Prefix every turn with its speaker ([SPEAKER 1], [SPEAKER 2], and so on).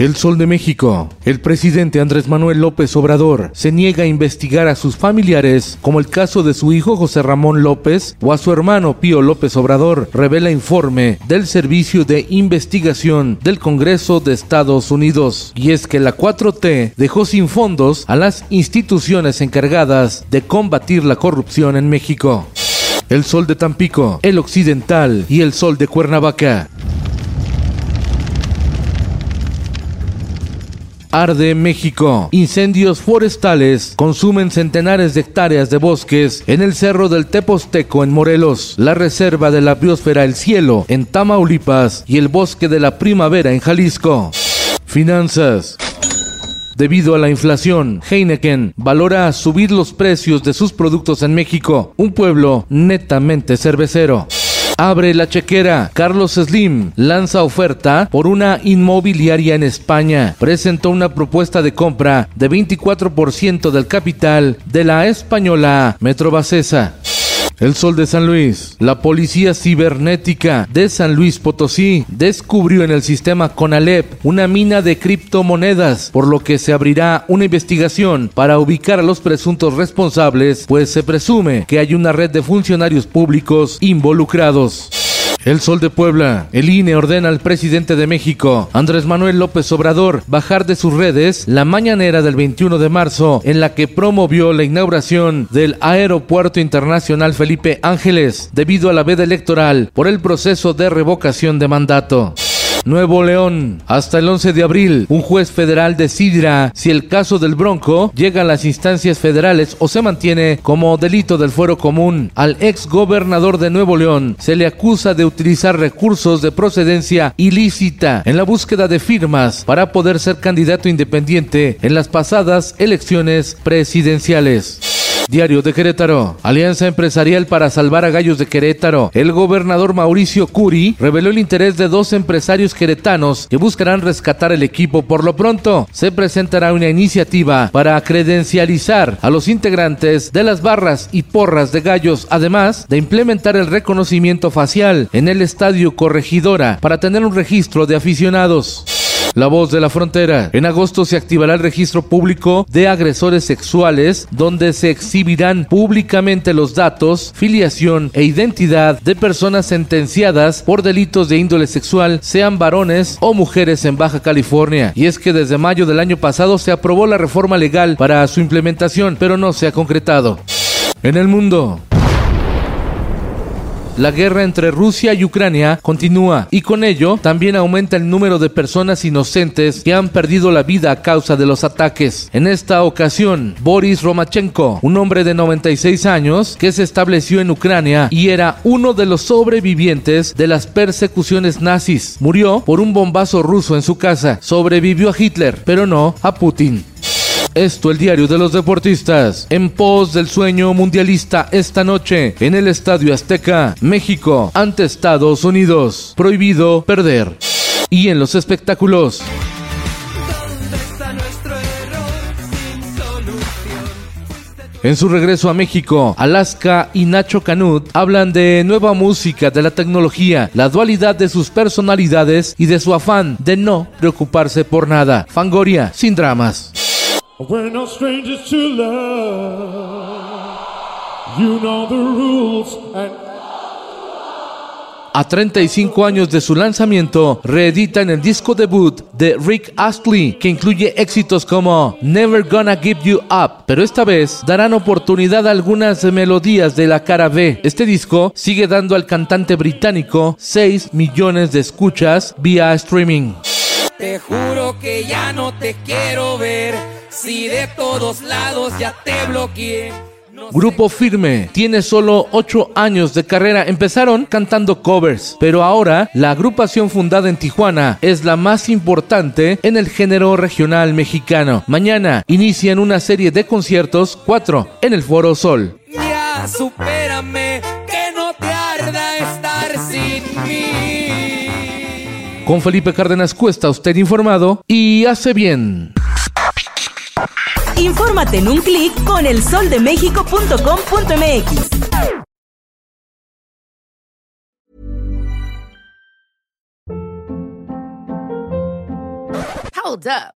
[SPEAKER 1] El Sol de México. El presidente Andrés Manuel López Obrador se niega a investigar a sus familiares, como el caso de su hijo José Ramón López o a su hermano Pío López Obrador, revela informe del Servicio de Investigación del Congreso de Estados Unidos. Y es que la 4T dejó sin fondos a las instituciones encargadas de combatir la corrupción en México. El Sol de Tampico, el Occidental y el Sol de Cuernavaca. Arde México. Incendios forestales consumen centenares de hectáreas de bosques en el cerro del Teposteco en Morelos, la reserva de la biosfera El Cielo en Tamaulipas y el bosque de la primavera en Jalisco. Finanzas. Debido a la inflación, Heineken valora subir los precios de sus productos en México, un pueblo netamente cervecero. Abre la chequera. Carlos Slim lanza oferta por una inmobiliaria en España. Presentó una propuesta de compra de 24% del capital de la española Metrobacesa. El Sol de San Luis. La Policía Cibernética de San Luis Potosí descubrió en el sistema CONALEP una mina de criptomonedas, por lo que se abrirá una investigación para ubicar a los presuntos responsables, pues se presume que hay una red de funcionarios públicos involucrados. El Sol de Puebla. El INE ordena al presidente de México, Andrés Manuel López Obrador, bajar de sus redes la mañanera del 21 de marzo en la que promovió la inauguración del Aeropuerto Internacional Felipe Ángeles debido a la veda electoral por el proceso de revocación de mandato. Nuevo León. Hasta el 11 de abril, un juez federal decidirá si el caso del Bronco llega a las instancias federales o se mantiene como delito del fuero común. Al ex gobernador de Nuevo León se le acusa de utilizar recursos de procedencia ilícita en la búsqueda de firmas para poder ser candidato independiente en las pasadas elecciones presidenciales. Diario de Querétaro. Alianza Empresarial para salvar a Gallos de Querétaro. El gobernador Mauricio Curi reveló el interés de dos empresarios queretanos que buscarán rescatar el equipo. Por lo pronto, se presentará una iniciativa para credencializar a los integrantes de las barras y porras de gallos, además de implementar el reconocimiento facial en el estadio Corregidora para tener un registro de aficionados. La voz de la frontera. En agosto se activará el registro público de agresores sexuales, donde se exhibirán públicamente los datos, filiación e identidad de personas sentenciadas por delitos de índole sexual, sean varones o mujeres en Baja California. Y es que desde mayo del año pasado se aprobó la reforma legal para su implementación, pero no se ha concretado. En el mundo, la guerra entre Rusia y Ucrania continúa y con ello también aumenta el número de personas inocentes que han perdido la vida a causa de los ataques. En esta ocasión, Boris Romachenko, un hombre de 96 años que se estableció en Ucrania y era uno de los sobrevivientes de las persecuciones nazis, murió por un bombazo ruso en su casa. Sobrevivió a Hitler, pero no a Putin. Esto el diario de los deportistas. En pos del sueño mundialista esta noche en el Estadio Azteca, México ante Estados Unidos. Prohibido perder. Y en los espectáculos. En su regreso a México, Alaska y Nacho Canut hablan de nueva música, de la tecnología, la dualidad de sus personalidades y de su afán de no preocuparse por nada. Fangoria, sin dramas.
[SPEAKER 2] We're no strangers to love. You know the rules and
[SPEAKER 1] A 35 años de su lanzamiento, reeditan el disco debut de Rick Astley, que incluye éxitos como Never Gonna Give You Up, pero esta vez darán oportunidad a algunas melodías de la cara B. Este disco sigue dando al cantante británico 6 millones de escuchas vía streaming.
[SPEAKER 3] Te juro que ya no te quiero ver. De todos lados ya te bloqueé.
[SPEAKER 1] Grupo Firme tiene solo 8 años de carrera. Empezaron cantando covers, pero ahora la agrupación fundada en Tijuana es la más importante en el género regional mexicano. Mañana inician una serie de conciertos, 4 en el Foro Sol.
[SPEAKER 3] Ya supérame, que no te arda estar sin mí.
[SPEAKER 1] Con Felipe Cárdenas Cuesta, usted informado y hace bien.
[SPEAKER 4] Infórmate en un clic con elsoldemexico.com.mx.
[SPEAKER 5] Hold up.